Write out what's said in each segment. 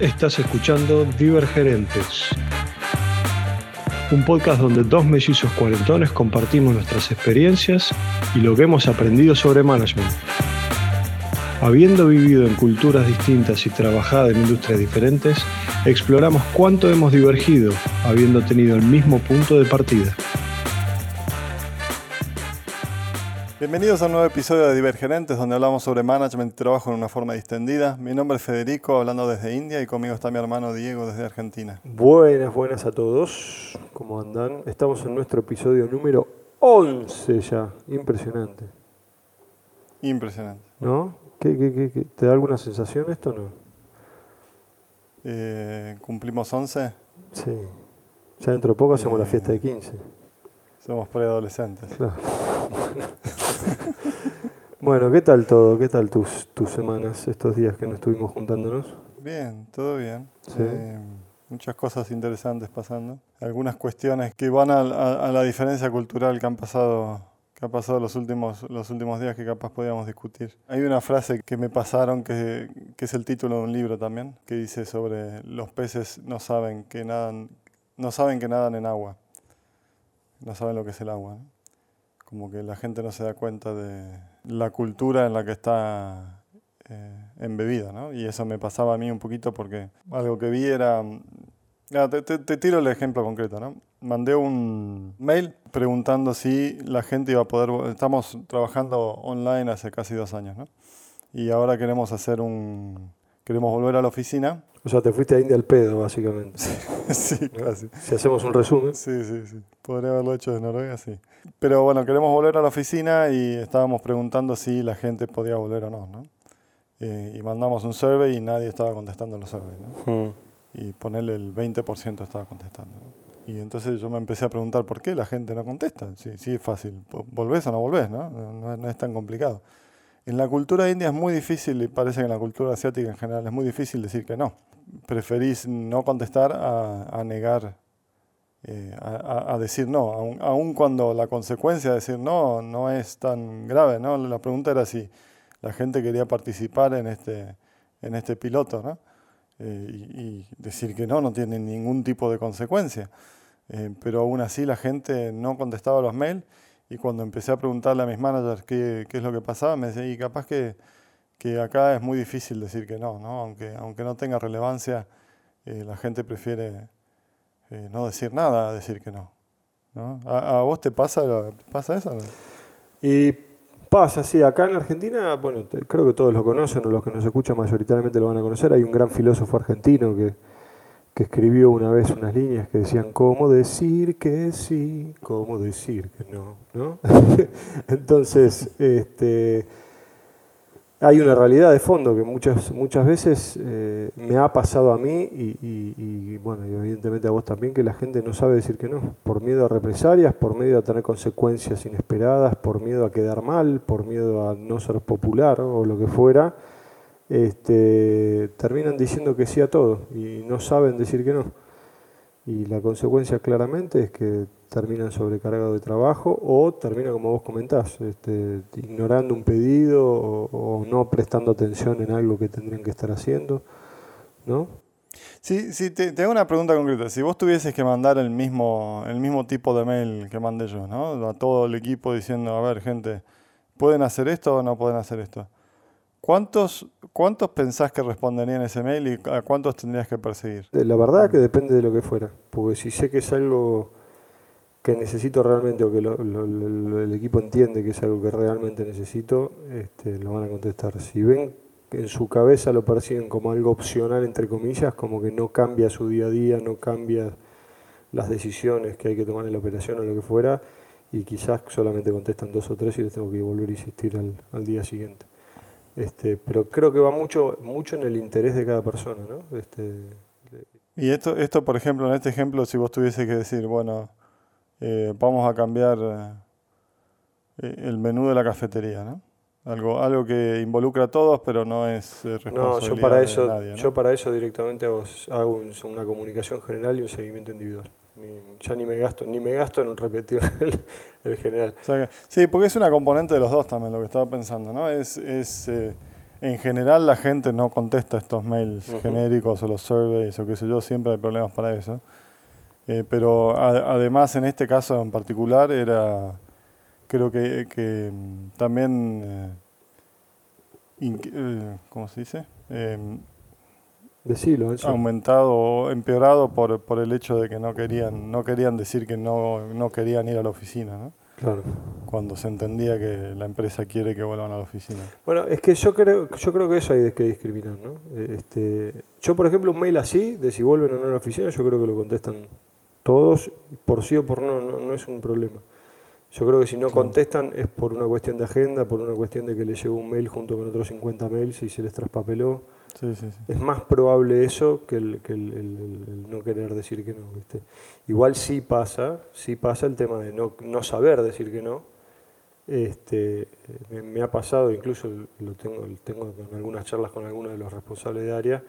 Estás escuchando Divergerentes, un podcast donde dos mellizos cuarentones compartimos nuestras experiencias y lo que hemos aprendido sobre management. Habiendo vivido en culturas distintas y trabajado en industrias diferentes, exploramos cuánto hemos divergido, habiendo tenido el mismo punto de partida. Bienvenidos a un nuevo episodio de Divergerentes, donde hablamos sobre management y trabajo en una forma distendida. Mi nombre es Federico, hablando desde India, y conmigo está mi hermano Diego desde Argentina. Buenas, buenas a todos. ¿Cómo andan? Estamos en nuestro episodio número 11 ya. Impresionante. Impresionante. ¿No? ¿Qué, qué, qué, qué? ¿Te da alguna sensación esto o no? Eh, ¿Cumplimos 11? Sí. Ya dentro de poco hacemos la fiesta de 15. Somos preadolescentes. Claro. bueno, ¿qué tal todo? ¿Qué tal tus, tus semanas, estos días que no estuvimos juntándonos? Bien, todo bien. Sí. Eh, muchas cosas interesantes pasando. Algunas cuestiones que van a, a- a la diferencia cultural que han pasado que ha pasado los últimos, los últimos días que capaz podíamos discutir. Hay una frase que me pasaron que, que es el título de un libro también, que dice sobre los peces no saben que nadan, no saben que nadan en agua. No saben lo que es el agua. ¿no? Como que la gente no se da cuenta de la cultura en la que está eh, embebida, ¿no? Y eso me pasaba a mí un poquito porque algo que vi era... Ah, te, te- te tiro el ejemplo concreto, ¿no? Mandé un mail preguntando si la gente iba a poder... Estamos trabajando online hace casi dos años, ¿no? Y ahora queremos hacer un... Queremos volver a la oficina. O sea, te fuiste a India al pedo, básicamente. sí, casi. Si hacemos un resumen. Sí, sí, sí. Podría haberlo hecho de Noruega, sí. Pero bueno, queremos volver a la oficina y estábamos preguntando si la gente podía volver o no, ¿no? Eh, y mandamos un survey y nadie estaba contestando los surveys, ¿no? Mm. Y ponerle el 20% estaba contestando. ¿no? Y entonces yo me empecé a preguntar por qué la gente no contesta. Sí, sí es fácil. ¿Volvés o no volvés? ¿no? No, no es tan complicado. En la cultura india es muy difícil, y parece que en la cultura asiática en general es muy difícil decir que no. Preferís no contestar a, a negar, eh, a, a- decir no, aun, aun cuando la consecuencia de decir no no es tan grave. ¿no? La pregunta era si la gente quería participar en este, en este piloto, ¿no? Eh, y, y decir que no no tiene ningún tipo de consecuencia. Eh, pero aún así la gente no contestaba los mails y cuando empecé a preguntarle a mis managers qué, qué es lo que pasaba, me decía, y capaz que, que acá es muy difícil decir que no, ¿no? Aunque, aunque no tenga relevancia, eh, la gente prefiere eh, no decir nada a decir que no. ¿A, vos te pasa, pasa eso? Y pasa, sí, acá en Argentina, bueno, creo que todos lo conocen, o los que nos escuchan mayoritariamente lo van a conocer. Hay un gran filósofo argentino que, que escribió una vez unas líneas que decían, ¿cómo decir que sí? ¿Cómo decir que no? ¿no? Entonces, este, hay una realidad de fondo que muchas, muchas veces eh, me ha pasado a mí y, bueno, y evidentemente a vos también, que la gente no sabe decir que no, por miedo a represalias, por miedo a tener consecuencias inesperadas, por miedo a quedar mal, por miedo a no ser popular o lo que fuera, este, terminan diciendo que sí a todo y no saben decir que no. Y la consecuencia claramente es que terminan sobrecargados de trabajo o terminan, como vos comentás, este, ignorando un pedido o, o no prestando atención en algo que tendrían que estar haciendo, ¿no? Sí, sí, te, te hago una pregunta concreta. Si vos tuvieses que mandar el mismo, el mismo tipo de mail que mandé yo, ¿no? A todo el equipo diciendo, a ver, gente, ¿pueden hacer esto o no pueden hacer esto? ¿Cuántos, cuántos pensás que responderían ese mail y a cuántos tendrías que perseguir? La verdad que depende de lo que fuera, porque si sé que es algo que necesito realmente o que el equipo entiende que es algo que realmente necesito, este, lo van a contestar. Si ven que en su cabeza lo perciben como algo opcional, entre comillas, como que no cambia su día a día, no cambia las decisiones que hay que tomar en la operación o lo que fuera, y quizás solamente contestan dos o tres y les tengo que volver a insistir al, al día siguiente. Este, pero creo que va mucho, mucho en el interés de cada persona, ¿no? Este, Y esto, esto, por ejemplo, en este ejemplo, si vos tuviese que decir, bueno, eh, vamos a cambiar eh, el menú de la cafetería, ¿no? Algo, algo que involucra a todos, pero no es eh, responsabilidad No, yo para de eso, nadie, ¿no? yo para eso directamente hago, hago un- una comunicación general y un seguimiento individual. Ya ni me gasto, ni me gasto en repetir el, el general. O sea que- sí, porque es una componente de los dos también, lo que estaba pensando, ¿no? Es, es, eh, en general la gente no contesta estos mails genéricos o los surveys o qué sé yo, siempre hay problemas para eso. Eh, pero además en este caso en particular era, creo que, mm, también, eh, eh, ¿cómo se dice? Em, Decilo, eso. aumentado o empeorado por, por el hecho de que no querían, no querían decir que no, no querían ir a la oficina, ¿no? Claro. Cuando se entendía que la empresa quiere que vuelvan a la oficina. Bueno, es que yo creo, yo creo que eso hay que discriminar, ¿no? Este, yo, por ejemplo, un mail así, de si vuelven o no a la oficina, yo creo que lo contestan todos, por sí o por no, no, es un problema. Yo creo que si no contestan es por una cuestión de agenda, por una cuestión de que les llegó un mail junto con otros 50 mails y se les traspapeló. Es más probable eso que, el, que el, no querer decir que no. ¿viste? Igual sí pasa, sí pasa el tema de no, no saber decir que no. Este, me, ha pasado, incluso lo tengo, tengo en algunas charlas con algunos de los responsables de área,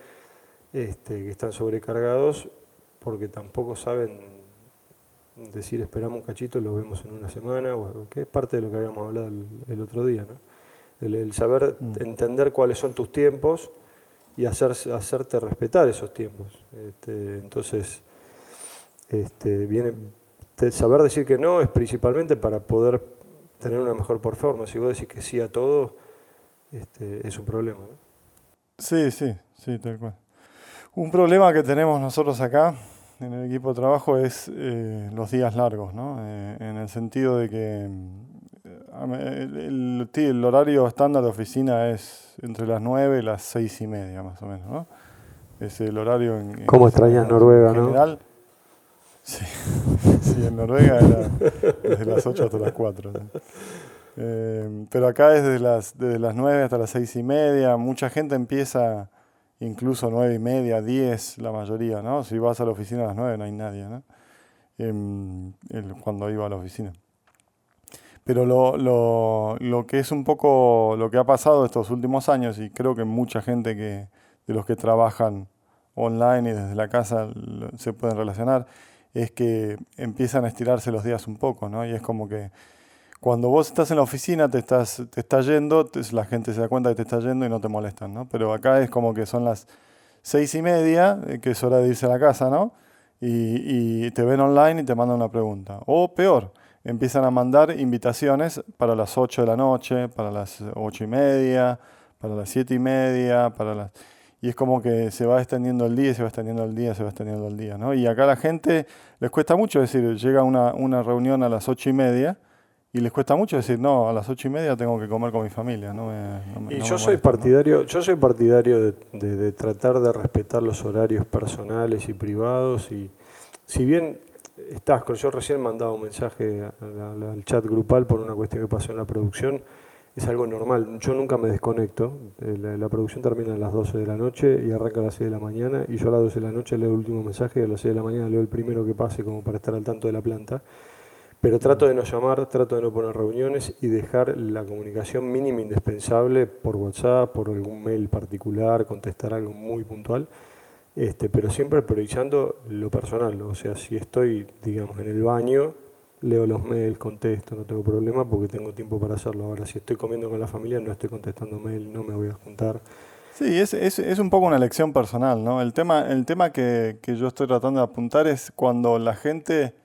este, que están sobrecargados porque tampoco saben decir esperamos un cachito, lo vemos en una semana, que es parte de lo que habíamos hablado el, otro día. ¿no? El, saber mm. entender cuáles son tus tiempos y hacer, hacerte respetar esos tiempos. Este, entonces, este, viene, saber decir que no es principalmente para poder tener una mejor performance. Si vos decís que sí a todo, este, es un problema. ¿no? Sí, sí, sí, tal cual. Un problema que tenemos nosotros acá en el equipo de trabajo es eh, los días largos, ¿no? Eh, en el sentido de que el, el, horario estándar de oficina es entre las 9 y las 6 y media, más o menos, ¿no? Es el horario en... ¿Cómo extrañas Noruega, general, Sí. sí, en Noruega era desde las 8 hasta las 4. Eh, pero acá es desde las, desde las 9 hasta las 6 y media. Mucha gente empieza incluso 9 y media, 10 la mayoría, ¿no? Si vas a la oficina a las 9 no hay nadie, ¿no? Em, cuando iba a la oficina. Pero lo, lo, lo, que es un poco lo que ha pasado estos últimos años, y creo que mucha gente que, de los que trabajan online y desde la casa se pueden relacionar, es que empiezan a estirarse los días un poco, ¿no? Y es como que cuando vos estás en la oficina, te estás, te estás yendo, la gente se da cuenta que te estás yendo y no te molestan, ¿no? Pero acá es como que son las seis y media, eh, que es hora de irse a la casa, ¿no? Y, te ven online y te mandan una pregunta. O peor, empiezan a mandar invitaciones para las 8 de la noche, para las 8 y media, para las 7 y media, para las... Y es como que se va extendiendo el día, se va extendiendo el día, se va extendiendo el día, ¿no? Y acá la gente les cuesta mucho decir, llega una, una reunión a las 8 y media y les cuesta mucho decir, no, a las 8 y media tengo que comer con mi familia, ¿no? y yo, soy partidario, yo soy partidario de, de tratar de respetar los horarios personales y privados y si bien estás, yo recién mandaba un mensaje al, chat grupal por una cuestión que pasó en la producción, es algo normal, yo nunca me desconecto, eh, la, producción termina a las 12 de la noche y arranca a las 6 de la mañana y yo a las 12 de la noche leo el último mensaje y a las 6 de la mañana leo el primero que pase como para estar al tanto de la planta. Pero trato de no llamar, trato de no poner reuniones y dejar la comunicación mínima indispensable por WhatsApp, por algún mail particular, contestar algo muy puntual este, pero siempre priorizando lo personal. O sea, si estoy, digamos, en el baño, leo los mails, contesto, no tengo problema porque tengo tiempo para hacerlo. Ahora, si estoy comiendo con la familia, no estoy contestando mail, no me voy a juntar. Sí, es, es, es un poco una elección personal, ¿no? El tema, el tema que, que yo estoy tratando de apuntar es cuando la gente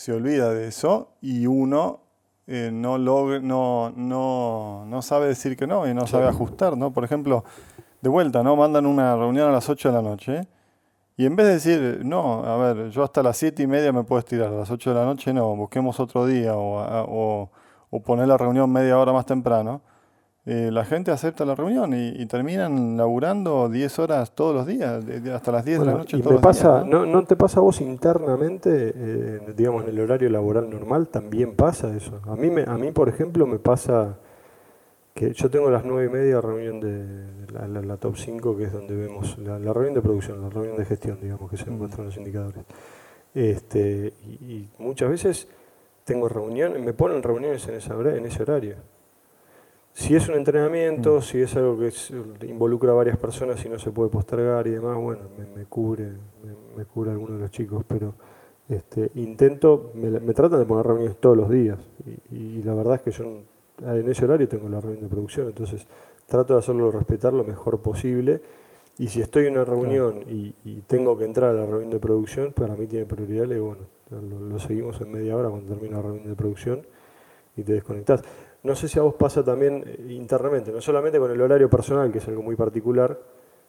se olvida de eso y uno eh, no, no, no, no sabe decir que no y no sabe ajustar, ¿no? Por ejemplo, de vuelta, ¿no? Mandan una reunión a las 8 de la noche. Y en vez de decir, no, a ver, yo hasta las 7 y media me puedo estirar, a las 8 de la noche no, busquemos otro día o, o, poner la reunión media hora más temprano, eh, la gente acepta la reunión y, terminan laburando 10 horas todos los días, hasta las 10 de la noche. Y todos pasa, ¿no? ¿no? te pasa a vos internamente, eh, digamos, en el horario laboral normal, también pasa eso? A mí, me, a mí por ejemplo, me pasa que yo tengo las nueve y media reunión de la, top 5, que es donde vemos la, reunión de producción, la reunión de gestión, digamos, que se muestran los indicadores. Este, y, muchas veces tengo reuniones, me ponen reuniones en, esa, en ese horario. Si es un entrenamiento, mm. si es algo que involucra a varias personas y no se puede postergar y demás, bueno, me, cubre, me, cubre alguno de los chicos, pero este, intento, me, tratan de poner reuniones todos los días y, y la verdad es que yo en ese horario tengo la reunión de producción, entonces trato de hacerlo respetar lo mejor posible. Y si estoy en una reunión y, tengo que entrar a la reunión de producción, para mí tiene prioridad y bueno, lo, seguimos en media hora cuando termina la reunión de producción y te desconectas. No sé si a vos pasa también eh, internamente, no solamente con el horario personal, que es algo muy particular,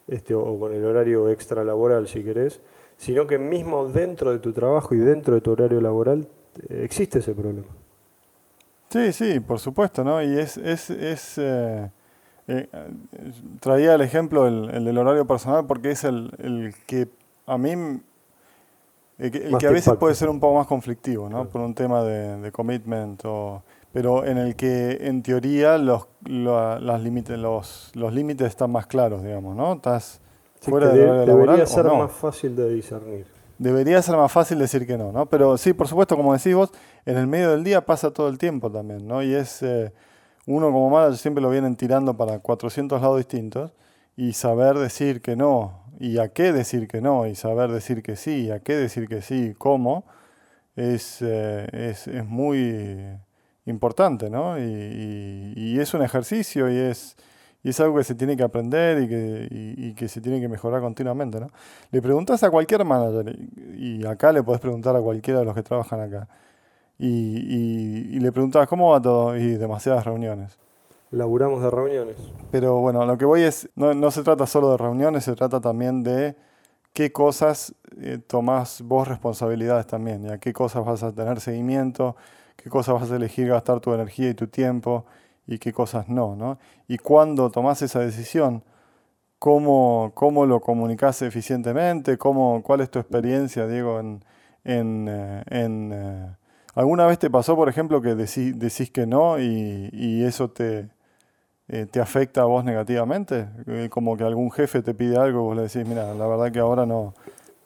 este, o con el horario extra laboral, si querés, sino que mismo dentro de tu trabajo y dentro de tu horario laboral eh, existe ese problema. Sí, sí, por supuesto, ¿no? Y es, es, es eh, traía el ejemplo el, del horario personal porque es el, que a mí, el que, a veces puede ser un poco más conflictivo, ¿no? Por un tema de, de commitment o pero en el que en teoría los, las límites, los, los límites están más claros, digamos, ¿no? Estás fuera de, de Debería ser más fácil de discernir. Debería ser más fácil decir que no, ¿no? Pero sí, por supuesto, como decís vos, en el medio del día pasa todo el tiempo también, ¿no? Y es, eh, uno como manager siempre lo vienen tirando para 400 lados distintos y saber decir que no, y a qué decir que no, y saber decir que sí, y a qué decir que sí, cómo, es, eh, es, es muy importante, ¿no? Y, es un ejercicio y es, y es algo que se tiene que aprender y que, que se tiene que mejorar continuamente, ¿no? Le preguntas a cualquier manager, y acá le podés preguntar a cualquiera de los que trabajan acá, y, le preguntas cómo va todo, y demasiadas reuniones. Laburamos de reuniones. Pero bueno, lo que voy es, no, se trata solo de reuniones, se trata también de qué cosas eh, tomás vos responsabilidades también, y a qué cosas vas a tener seguimiento, qué cosas vas a elegir gastar tu energía y tu tiempo y qué cosas no, ¿no? Y cuando tomás esa decisión, ¿cómo, cómo lo comunicas eficientemente? ¿Cómo, ¿Cuál es tu experiencia, Diego, eh, eh, ¿Alguna vez te pasó, por ejemplo, que decís, que no y, eso te, eh, te afecta a vos negativamente? Como que algún jefe te pide algo y vos le decís, mira, la verdad que ahora no,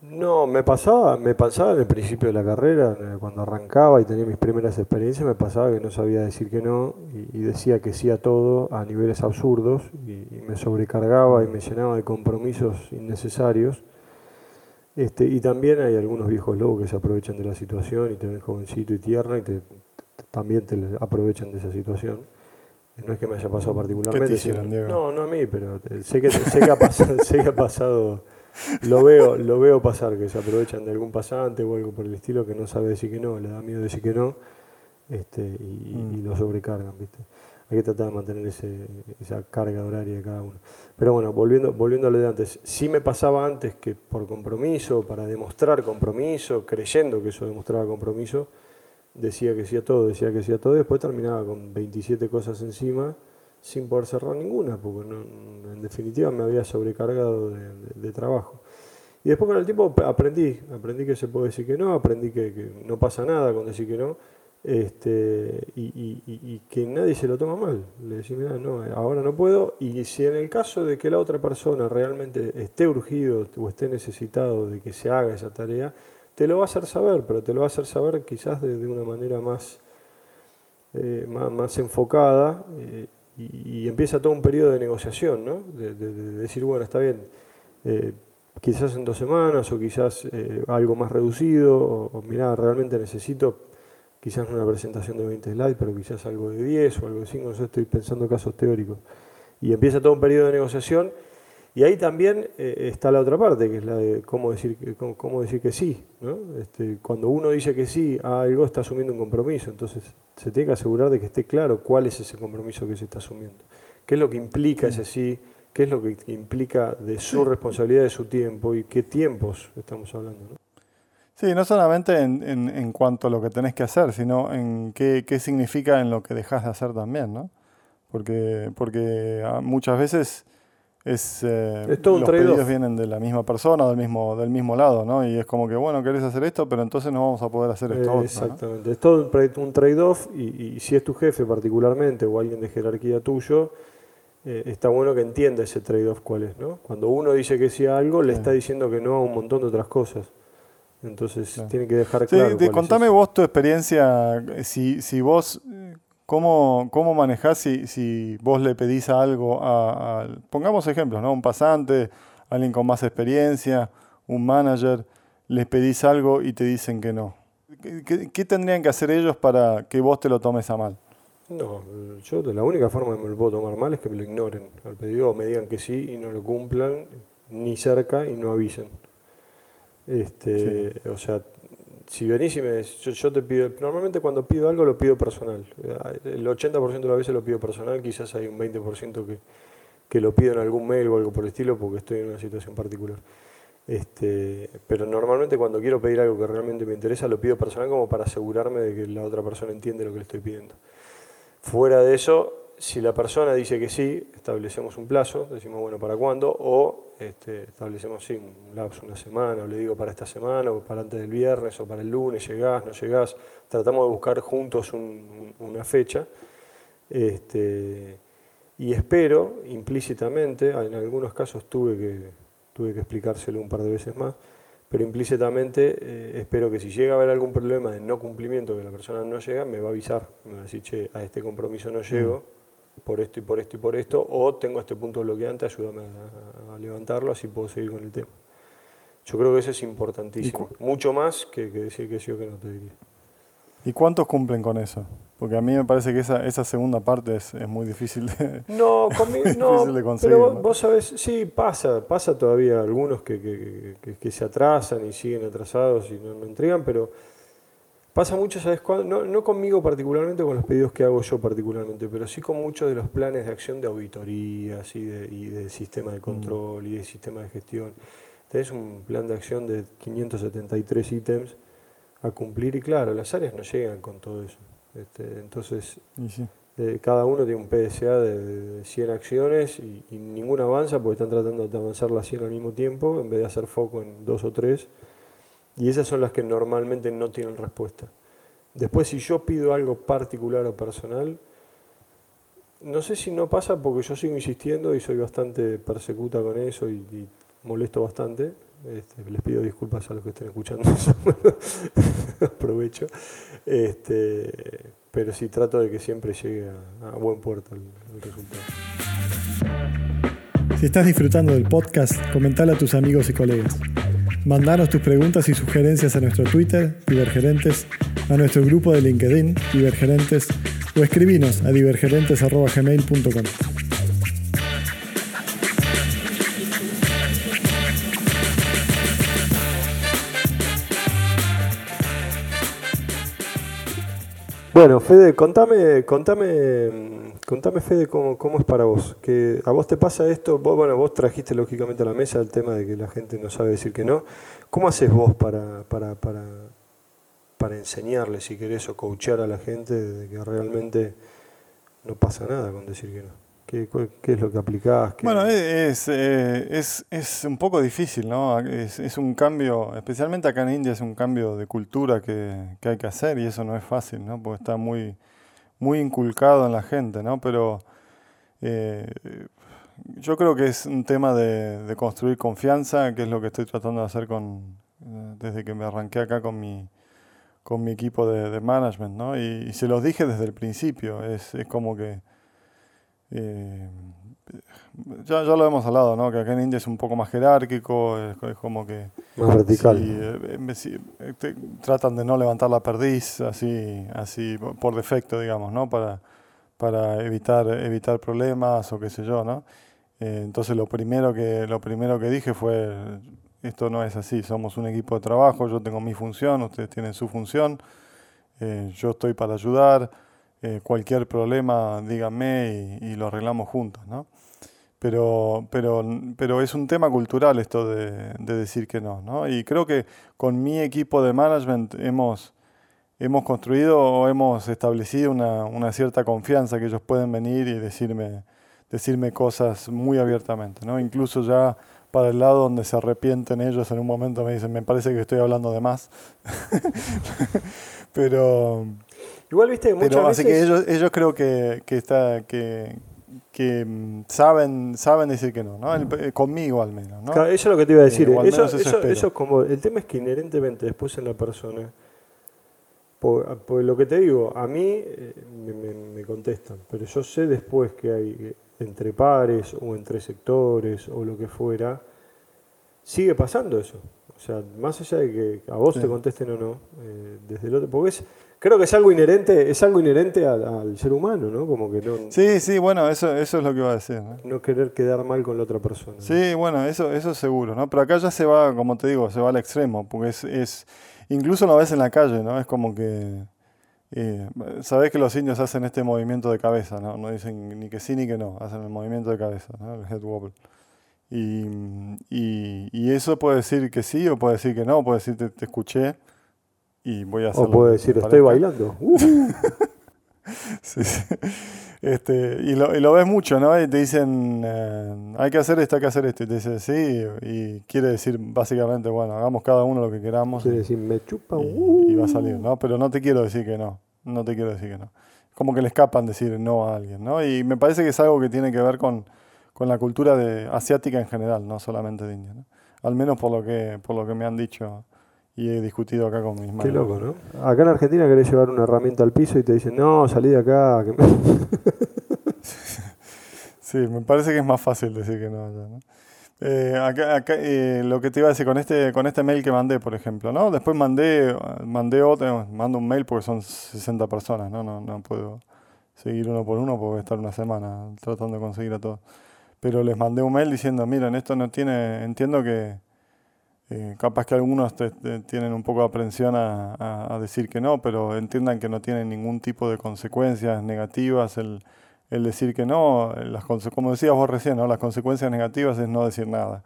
no, me pasaba, me pasaba en el principio de la carrera, eh, cuando arrancaba y tenía mis primeras experiencias, me pasaba que no sabía decir que no y, decía que sí a todo a niveles absurdos y, me sobrecargaba y me llenaba de compromisos innecesarios. Este, y también hay algunos viejos lobos que se aprovechan de la situación y te ven jovencito y tierno y te, también te aprovechan de esa situación. No es que me haya pasado particularmente. no, no a mí, pero sé que, sé que, ha, pasado, sé que ha pasado lo veo, lo veo pasar, que se aprovechan de algún pasante o algo por el estilo que no sabe decir que no, le da miedo decir que no, este, y, mm. lo sobrecargan, ¿viste? Hay que tratar de mantener ese, esa carga horaria de cada uno. Pero bueno, volviendo, volviendo a lo de antes, sí me pasaba antes que por compromiso, para demostrar compromiso, creyendo que eso demostraba compromiso, decía que sí a todo, decía que sí a todo, y después terminaba con 27 cosas encima sin poder cerrar ninguna, porque en definitiva me había sobrecargado de, trabajo. Y después con el tiempo aprendí, aprendí que se puede decir que no, aprendí que, no pasa nada con decir que no, este, y, que nadie se lo toma mal. Le decís, mira, no, ahora no puedo, y si en el caso de que la otra persona realmente esté urgido o esté necesitado de que se haga esa tarea, te lo va a hacer saber, pero te lo va a hacer saber quizás de, una manera más, eh, más, enfocada. Eh, y, empieza todo un periodo de negociación, ¿no? De, decir, bueno, está bien, eh, quizás en dos semanas o quizás eh, algo más reducido, o, mira, realmente necesito quizás una presentación de 20 slides, pero quizás algo de 10 o algo de 5, no sé, estoy pensando casos teóricos. Y empieza todo un periodo de negociación y ahí también eh, está la otra parte, que es la de cómo decir, cómo decir que sí. ¿no? Este, cuando uno dice que sí a algo, está asumiendo un compromiso. Entonces, se tiene que asegurar de que esté claro cuál es ese compromiso que se está asumiendo. ¿Qué es lo que implica ese sí? ¿Qué es lo que implica de su responsabilidad, de su tiempo? ¿Y qué tiempos estamos hablando? ¿no? Sí, no solamente en, en, en, cuanto a lo que tenés que hacer, sino en qué, qué significa en lo que dejas de hacer también, ¿no? Porque, porque ah, muchas veces es, eh, es todo un los pedidos vienen de la misma persona, del mismo, del mismo lado, ¿no? Y es como que, bueno, querés hacer esto, pero entonces no vamos a poder hacer esto. exactamente, es todo un trade-off y, si es tu jefe particularmente o alguien de jerarquía tuyo, eh, está bueno que entienda ese trade-off cuál es, ¿no? Cuando uno dice que sí a algo, le está diciendo que no a un montón de otras cosas. Entonces tiene que dejar claro. Sí, contame vos tu experiencia, si, si vos ¿Cómo, cómo manejás si, si, vos le pedís algo a, pongamos ejemplos, ¿no? Un pasante, alguien con más experiencia, un manager, les pedís algo y te dicen que no? ¿Qué, tendrían que hacer ellos para que vos te lo tomes a mal? No, yo la única forma que me lo puedo tomar mal es que me lo ignoren al pedido o me digan que sí y no lo cumplan ni cerca y no avisen. Este, O sea, si venís y me yo, te pido, normalmente cuando pido algo lo pido personal. El 80% de las veces lo pido personal, quizás hay un 20% que, que lo pido en algún mail o algo por el estilo porque estoy en una situación particular. Este, pero normalmente cuando quiero pedir algo que realmente me interesa lo pido personal como para asegurarme de que la otra persona entiende lo que le estoy pidiendo. Fuera de eso, si la persona dice que sí, establecemos un plazo, decimos, bueno, ¿para cuándo? O este, establecemos, sí, un lapso, una semana, o le digo para esta semana, o para antes del viernes, o para el lunes, llegás, no llegás. Tratamos de buscar juntos una fecha. Este, y espero, implícitamente, en algunos casos tuve que, tuve que explicárselo un par de veces más, pero implícitamente eh, espero que si llega a haber algún problema de no cumplimiento, que la persona no llega, me va a avisar, me va a decir, che, a este compromiso no llego, por esto y por esto y por esto, o tengo este punto bloqueante, ayúdame a, levantarlo, así puedo seguir con el tema. Yo creo que eso es importantísimo, mucho más que, que decir que sí o que no te diría. ¿Y cuántos cumplen con eso? Porque a mí me parece que esa, esa segunda parte es, es muy difícil de, no, conmigo, no, de conseguir. Pero vos, sabés, sí, pasa, pasa todavía algunos que, que, que, se atrasan y siguen atrasados y no, no entregan, pero pasa mucho, ¿sabes cuándo? No, no, conmigo particularmente, con los pedidos que hago yo particularmente, pero sí con muchos de los planes de acción de auditorías y de, y de sistema de control y de sistema de gestión. Tenés un plan de acción de 573 ítems a cumplir y claro, las áreas no llegan con todo eso. Este, entonces, eh, cada uno tiene un PSA de, 100 acciones y, ninguna avanza porque están tratando de avanzar las 100 al mismo tiempo en vez de hacer foco en dos o tres. Y esas son las que normalmente no tienen respuesta. Después, si yo pido algo particular o personal, no sé si no pasa porque yo sigo insistiendo y soy bastante persecuta con eso y molesto bastante, este, les pido disculpas a los que estén escuchando Aprovecho. Este, pero sí trato de que siempre llegue a, buen puerto el, resultado. Si estás disfrutando del podcast, comentale a tus amigos y colegas. Mandanos tus preguntas y sugerencias a nuestro Twitter, Divergerentes, a nuestro grupo de LinkedIn, Divergerentes, o escribinos a divergerentes.gmail.com. Bueno, Fede, contame, contame, contame Fede, cómo, es para vos. Que ¿A vos te pasa esto? Vos, bueno, vos trajiste lógicamente a la mesa el tema de que la gente no sabe decir que no. ¿Cómo haces vos para, para, para, para enseñarle, si querés, o coachear a la gente de que realmente no pasa nada con decir que no? ¿Qué, es lo que aplicás? Bueno, es, eh, es, es, un poco difícil, ¿no? Es, es, un cambio, especialmente acá en India, es un cambio de cultura que, que, hay que hacer y eso no es fácil, ¿no? Porque está muy, muy inculcado en la gente, ¿no? Pero eh, yo creo que es un tema de, construir confianza, que es lo que estoy tratando de hacer con, eh, desde que me arranqué acá con mi, con mi equipo de, de management, ¿no? Y, y, se los dije desde el principio, es, es como que eh, ya, ya, lo hemos hablado, ¿no? Que acá en India es un poco más jerárquico, es, como que... Más vertical. Eh, eh, tratan de no levantar la perdiz así, así por defecto, digamos, ¿no? Para, para evitar, evitar problemas o qué sé yo, ¿no? entonces lo primero, que, lo primero que dije fue, esto no es así, somos un equipo de trabajo, yo tengo mi función, ustedes tienen su función, yo estoy para ayudar. Eh, cualquier problema díganme y, lo arreglamos juntos, ¿no? Pero, pero, pero es un tema cultural esto de, decir que no, ¿no? Y creo que con mi equipo de management hemos, hemos construido o hemos establecido una, una, cierta confianza que ellos pueden venir y decirme, decirme cosas muy abiertamente, ¿no? Incluso ya para el lado donde se arrepienten ellos en un momento me dicen, me parece que estoy hablando de más. pero, Igual, viste, muchas Pero, Así que ellos, ellos creo que, que está, que, que mm, saben, saben decir que no, ¿no? Eh, conmigo al menos, ¿no? eso es lo que te iba a decir. eso, eso, eso, como, el tema es que inherentemente después en la persona, por, lo que te digo, a mí eh, me, me, contestan, pero yo sé después que hay entre pares o entre sectores o lo que fuera, sigue pasando eso. O sea, más allá de que a vos te contesten o no, eh, desde el otro, porque es, Creo que es algo inherente, es algo inherente al, al ser humano, ¿no? Como que no, Sí, sí, bueno, eso, eso es lo que iba a decir. ¿no? no querer quedar mal con la otra persona. ¿no? Sí, bueno, eso, eso seguro, ¿no? Pero acá ya se va, como te digo, se va al extremo, porque es, es incluso lo ves en la calle, ¿no? Es como que, eh, sabés que los indios hacen este movimiento de cabeza, ¿no? No dicen ni que sí ni que no, hacen el movimiento de cabeza, ¿no? El head wobble. Y, y, y eso puede decir que sí o puede decir que no, puede decir te, te escuché y voy a hacer O puede decir, estoy bailando. Uh, Sí, sí. Este, y, lo, y lo ves mucho, ¿no? Y te dicen, eh, hay que hacer esto, hay que hacer esto. Y te dice, sí, y quiere decir básicamente, bueno, hagamos cada uno lo que queramos quiere decir, me chupa. y- uh. y va a salir, ¿no? Pero no te quiero decir que no, no te quiero decir que no. Como que le escapan decir no a alguien, ¿no? Y me parece que es algo que tiene que ver con, con la cultura de, asiática en general, no solamente de India, ¿no? Al menos por lo que, por lo que me han dicho y he discutido acá con mis Qué manos. loco, ¿no? Acá en Argentina querés llevar una herramienta al piso y te dicen, no, salí de acá. que me-". Sí, me parece que es más fácil decir que no. allá, ¿no? Eh, acá, acá, eh, lo que te iba a decir con este, con este mail que mandé, por ejemplo, ¿no? Después mandé, mandé otro, mando un mail porque son 60 personas, ¿no? No, no puedo seguir uno por uno porque voy a estar una semana tratando de conseguir a todos. Pero les mandé un mail diciendo, miren, esto no tiene, entiendo que eh, capaz que algunos te- te- tienen un poco de aprensión a, a- a decir que no, pero entiendan que no tiene ningún tipo de consecuencias negativas el, el decir que no. Las, como decías vos recién, ¿no? las consecuencias negativas es no decir nada,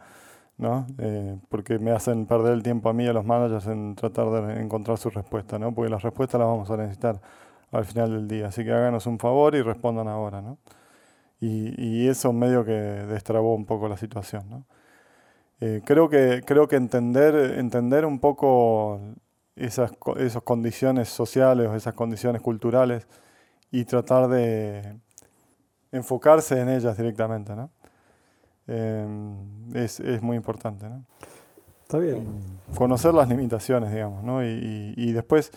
¿no? Eh, porque me hacen perder el tiempo a mí y a los managers en tratar de encontrar su respuesta, ¿no? porque las respuestas las vamos a necesitar al final del día. Así que háganos un favor y respondan ahora. ¿no? Y, y eso medio que destrabó un poco la situación. ¿no? Eh, creo que, creo que entender, entender un poco esas, esas condiciones sociales o esas condiciones culturales y tratar de enfocarse en ellas directamente, ¿no? Eh, es, es muy importante, ¿no? Está bien. Conocer las limitaciones, digamos, ¿no? Y, y- y después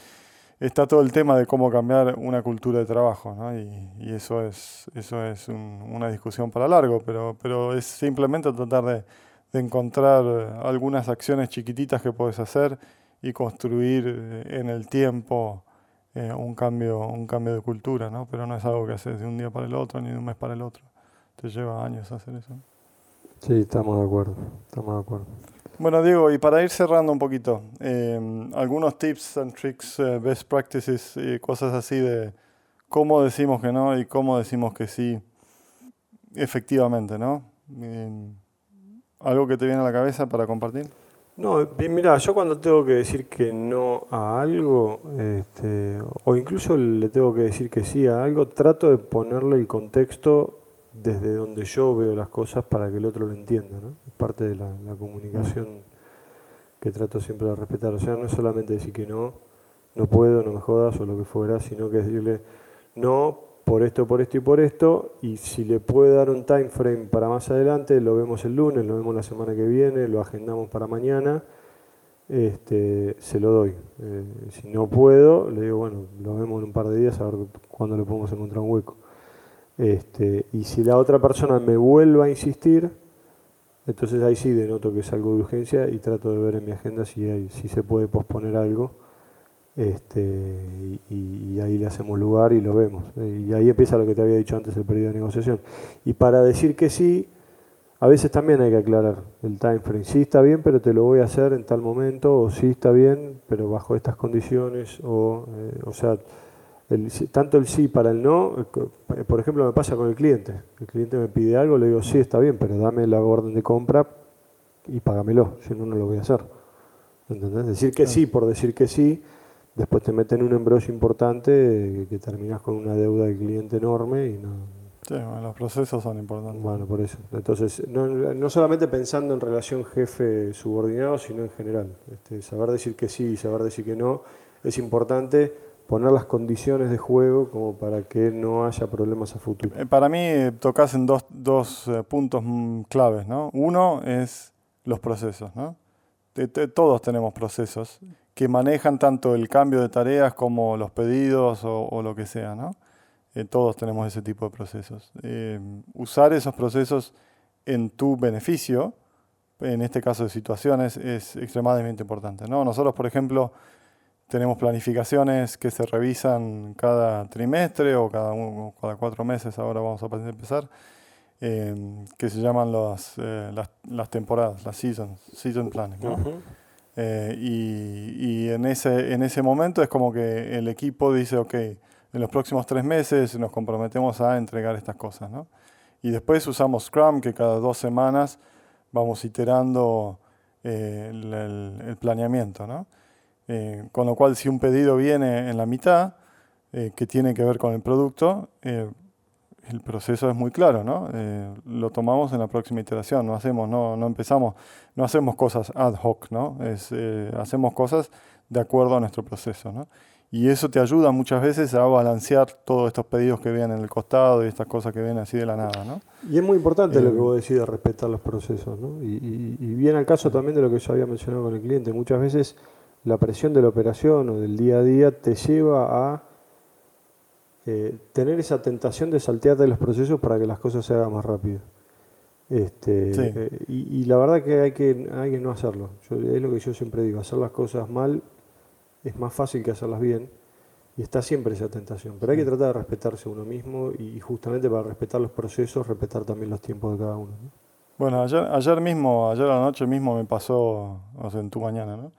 está todo el tema de cómo cambiar una cultura de trabajo, ¿no? Y, y eso es, eso es un- una discusión para largo, pero, pero es simplemente tratar de, de encontrar eh, algunas acciones chiquititas que puedes hacer y construir eh, en el tiempo eh, un, cambio, un cambio de cultura, ¿no? Pero no es algo que haces de un día para el otro ni de un mes para el otro. Te lleva años hacer eso. Sí, estamos de acuerdo. Estamos de acuerdo. Bueno, Diego, y para ir cerrando un poquito, eh, algunos tips and tricks, eh, best practices y cosas así de cómo decimos que no y cómo decimos que sí efectivamente, ¿no? Eh, ¿Algo que te viene a la cabeza para compartir? No, mira, yo cuando tengo que decir que no a algo, este, o incluso le tengo que decir que sí a algo, trato de ponerle el contexto desde donde yo veo las cosas para que el otro lo entienda, ¿no? Es parte de la, comunicación que trato siempre de respetar. O sea, no es solamente decir que no, no puedo, no me jodas o lo que fuera, sino que decirle no por esto, por esto y por esto, y si le puede dar un time frame para más adelante, lo vemos el lunes, lo vemos la semana que viene, lo agendamos para mañana, este, se lo doy. Eh, si no puedo, le digo, bueno, lo vemos en un par de días a ver cuándo le podemos encontrar un hueco. Este, y si la otra persona me vuelve a insistir, entonces ahí sí denoto que es algo de urgencia y trato de ver en mi agenda si, hay, si se puede posponer algo. Este, y, ahí le hacemos lugar y lo vemos. Y ahí empieza lo que te había dicho antes, el periodo de negociación. Y para decir que sí, a veces también hay que aclarar el time frame. Sí está bien, pero te lo voy a hacer en tal momento, o sí está bien, pero bajo estas condiciones, o, eh, o sea, el tanto el sí para el no, eh, eh, por ejemplo, me pasa con el cliente. El cliente me pide algo, le digo, sí, está bien, pero dame la orden de compra y págamelo, si no, no lo voy a hacer. ¿Entendés? Decir que sí por decir que sí, después te meten en un embrollo importante eh, que terminas con una deuda del cliente enorme y no, Sí, bueno, los procesos son importantes. bueno, por eso. Entonces, no, no solamente pensando en relación jefe-subordinado, sino en general. Este, saber decir que sí y saber decir que no es importante poner las condiciones de juego como para que no haya problemas a futuro. Eh, Para mí eh, tocas en dos, dos puntos mm, claves, ¿no? Uno es los procesos, ¿no? Todos tenemos procesos que manejan tanto el cambio de tareas como los pedidos o, o lo que sea, ¿no? Eh, todos tenemos ese tipo de procesos. Eh, usar esos procesos en tu beneficio, en este caso de situaciones, es extremadamente importante, ¿no? Nosotros, por ejemplo, tenemos planificaciones que se revisan cada trimestre o cada, cada cuatro meses, ahora vamos a empezar, em, que se llaman las, eh, las, temporadas, las seasons, season planning. Eh, y, y en, ese, en ese momento es como que el equipo dice, ok, en los próximos tres meses nos comprometemos a entregar estas cosas. ¿no? Y después usamos Scrum, que cada dos semanas vamos iterando eh, el, planeamiento. ¿no? Eh, con lo cual, si un pedido viene en la mitad, eh, que tiene que ver con el producto, el proceso es muy claro, ¿no? lo tomamos en la próxima iteración, no hacemos, no, no empezamos, no hacemos cosas ad hoc, ¿no? Es, hacemos cosas de acuerdo a nuestro proceso, ¿no? Y eso te ayuda muchas veces a balancear todos estos pedidos que vienen en el costado y estas cosas que vienen así de la nada, ¿no? Y es muy importante lo que vos decís de respetar los procesos, ¿no? Y, y, viene al caso también de lo que yo había mencionado con el cliente. Muchas veces la presión de la operación o del día a día te lleva a eh, tener esa tentación de saltearte los procesos para que las cosas se hagan más rápido. Este, eh, y, la verdad que hay que, hay que no hacerlo. es lo que yo siempre digo, hacer las cosas mal es más fácil que hacerlas bien. Y está siempre esa tentación. Pero hay que tratar de respetarse uno mismo y justamente para respetar los procesos, respetar también los tiempos de cada uno. Bueno, ayer, ayer mismo, ayer a la noche mismo me pasó, o sea, en tu mañana, ¿no?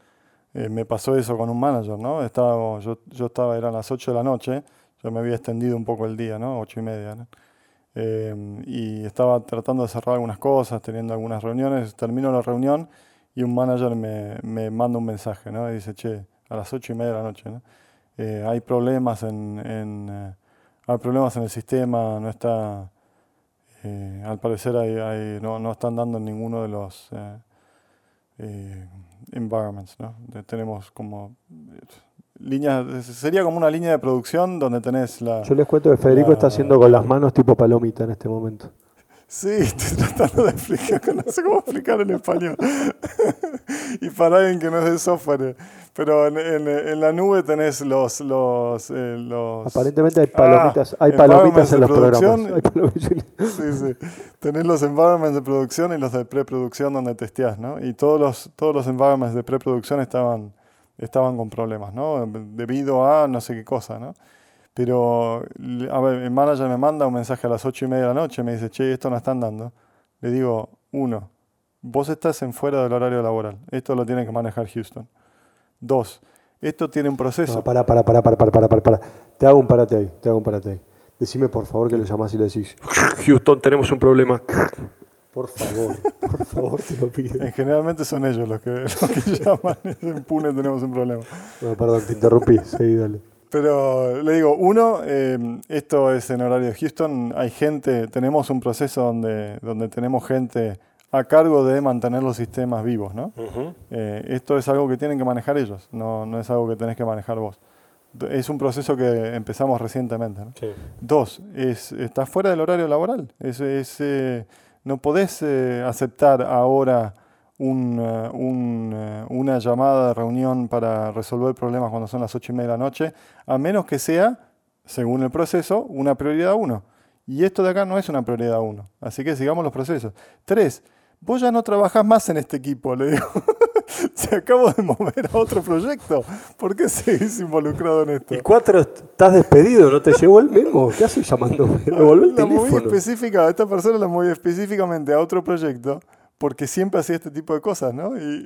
Eh, me pasó eso con un manager, ¿no? Estaba, yo, yo estaba, eran las 8 de la noche, yo me había extendido un poco el día, ¿no? 8 y media, ¿no? Eh, y estaba tratando de cerrar algunas cosas, teniendo algunas reuniones, termino la reunión y un manager me, me manda un mensaje, ¿no? Y dice, che, a las 8 y media de la noche, ¿no? Eh, hay problemas en, en hay problemas en el sistema, no está, al parecer hay, no, no, están dando en ninguno de los environments, ¿no? tenemos como líneas, sería como una línea de producción donde tenés la... Yo les cuento que Federico está haciendo con las manos tipo palomita en este momento. Sí, estoy tratando de explicar, no sé cómo explicar en español. y para alguien que no es de software. Pero en, en, la nube tenés los... los, eh, los Aparentemente hay palomitas, hay palomitas en los programas. sí, sí. Tenés los environments de producción y los de preproducción donde testeás, ¿no? Y todos los, todos los environments de preproducción estaban, estaban con problemas, ¿no? Debido a no sé qué cosa, ¿no? Pero, a ver, el manager me manda un mensaje a las ocho y media de la noche, me dice, che, esto no están dando. Le digo, uno, vos estás en fuera del horario laboral. Esto lo tiene que manejar Houston. Dos, esto tiene un proceso. No, para, para, para, para, para, para, para, Te hago un parate ahí, te hago un parate ahí. Decime por favor que lo llamás y le decís, Houston, tenemos un problema. Por favor, por favor, te lo pido. Generalmente son ellos los que, los que llaman, en Pune tenemos un problema. Perdón, te interrumpí, sí, dale. Pero le digo, uno, eh, esto es en horario de Houston, hay gente, tenemos un proceso donde, donde tenemos gente a cargo de mantener los sistemas vivos, ¿no? Eh, esto es algo que tienen que manejar ellos, no, no es algo que tenés que manejar vos. Es un proceso que empezamos recientemente. ¿no? Dos, es, estás fuera del horario laboral. Es, es eh, no podés aceptar ahora un, un, una llamada de reunión para resolver problemas cuando son las 8 y media de la noche, a menos que sea, según el proceso, una prioridad 1. Y esto de acá no es una prioridad 1. Así que sigamos los procesos. Tres, vos ya no trabajás más en este equipo, le digo. Se acabo de mover a otro proyecto. ¿Por qué seguís involucrado en esto? Y cuatro, estás despedido, no te llegó el mismo. ¿Qué haces llamando? la moví específica, esta persona la moví específicamente a otro proyecto porque siempre hacía este tipo de cosas, ¿no? Y,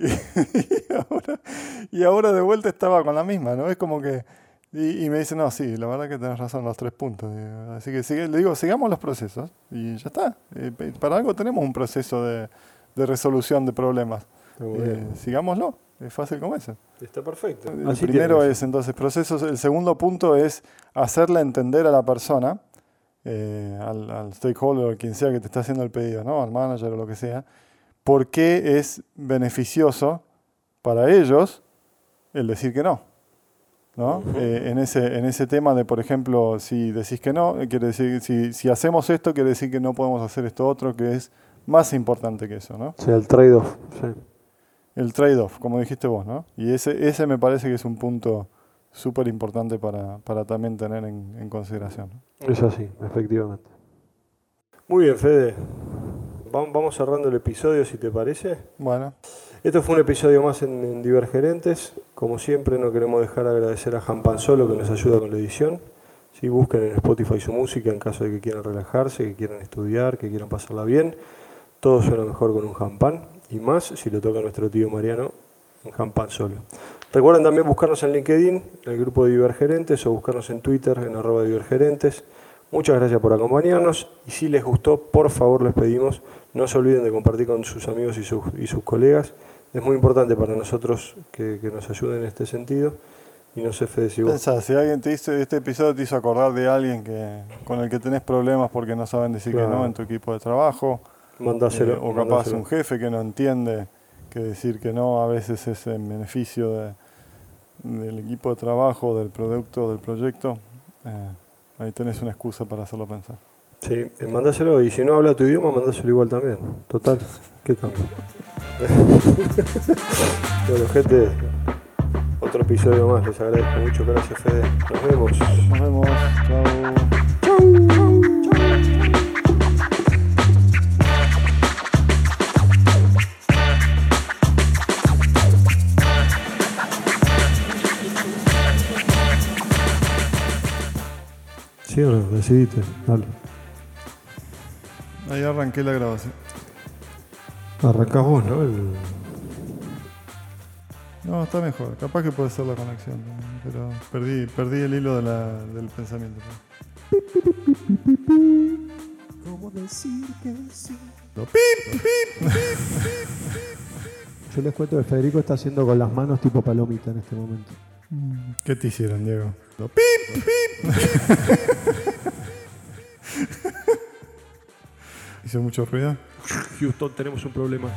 ahora, de vuelta estaba con la misma, ¿no? Es como que... Y, me dice, no, sí, la verdad que tenés razón, los tres puntos. Así que sigue, le digo, sigamos los procesos y ya está. Eh, para algo tenemos un proceso de, resolución de problemas. Eh, sigámoslo, es fácil como eso. Está perfecto. El primero es entonces procesos, el segundo punto es hacerle entender a la persona, eh, al, al stakeholder o quien sea que te está haciendo el pedido, ¿no? al manager o lo que sea, por qué es beneficioso para ellos el decir que no. ¿no? Eh, en, ese, en ese tema de, por ejemplo, si decís que no, quiere decir, si, si hacemos esto, quiere decir que no podemos hacer esto otro, que es más importante que eso. ¿no? Sí, el trade-off. El trade-off, como dijiste vos. ¿no? Y ese, ese me parece que es un punto súper importante para, para, también tener en, en consideración. Es así, efectivamente. Muy bien, Fede. va- vamos cerrando el episodio si te parece. Bueno, Esto fue un episodio más en, en Divergerentes. Como siempre, no queremos dejar de agradecer a Jan Panzolo que nos ayuda con la edición. Si busquen en Spotify su música en caso de que quieran relajarse, que quieran estudiar, que quieran pasarla bien. Todo suena mejor con un jampan y más si lo toca nuestro tío Mariano en jampan solo. Recuerden también buscarnos en LinkedIn, en el grupo de Divergerentes, o buscarnos en Twitter, en arroba divergerentes. Muchas gracias por acompañarnos y si les gustó, por favor les pedimos, no se olviden de compartir con sus amigos y sus, y sus colegas. Es muy importante para nosotros que, que nos ayuden en este sentido. Y no sé, Fede, si vos... pensá, si alguien te hizo, este episodio te hizo acordar de alguien que, con el que tenés problemas porque no saben decir que Claro. no en tu equipo de trabajo, Mandáselo. eh, o capaz mandáselo. un jefe que no entiende que decir que no a veces es en beneficio de- del equipo de trabajo, del producto, del proyecto, eh, ahí tenés una excusa para hacerlo pensar. Sí, eh, mandáselo y si no habla tu idioma, mandáselo igual también. Total, qué cambio. bueno, gente, otro episodio más. Les agradezco mucho. Gracias, Fede. Nos vemos. Nos vemos, chao. Sí o no, decidiste. Dale. Ahí arranqué la grabación. Arrancás vos, ¿no? El- No, está mejor. Capaz que puede ser la conexión, pero perdí, perdí el hilo de la- del pensamiento. Lo pip, pip. Yo les cuento que Federico está haciendo con las manos tipo palomita en este momento. ¿Qué te hicieron, Diego? Lo pip, pip. ¿Hizo mucho ruido? Houston, tenemos un problema.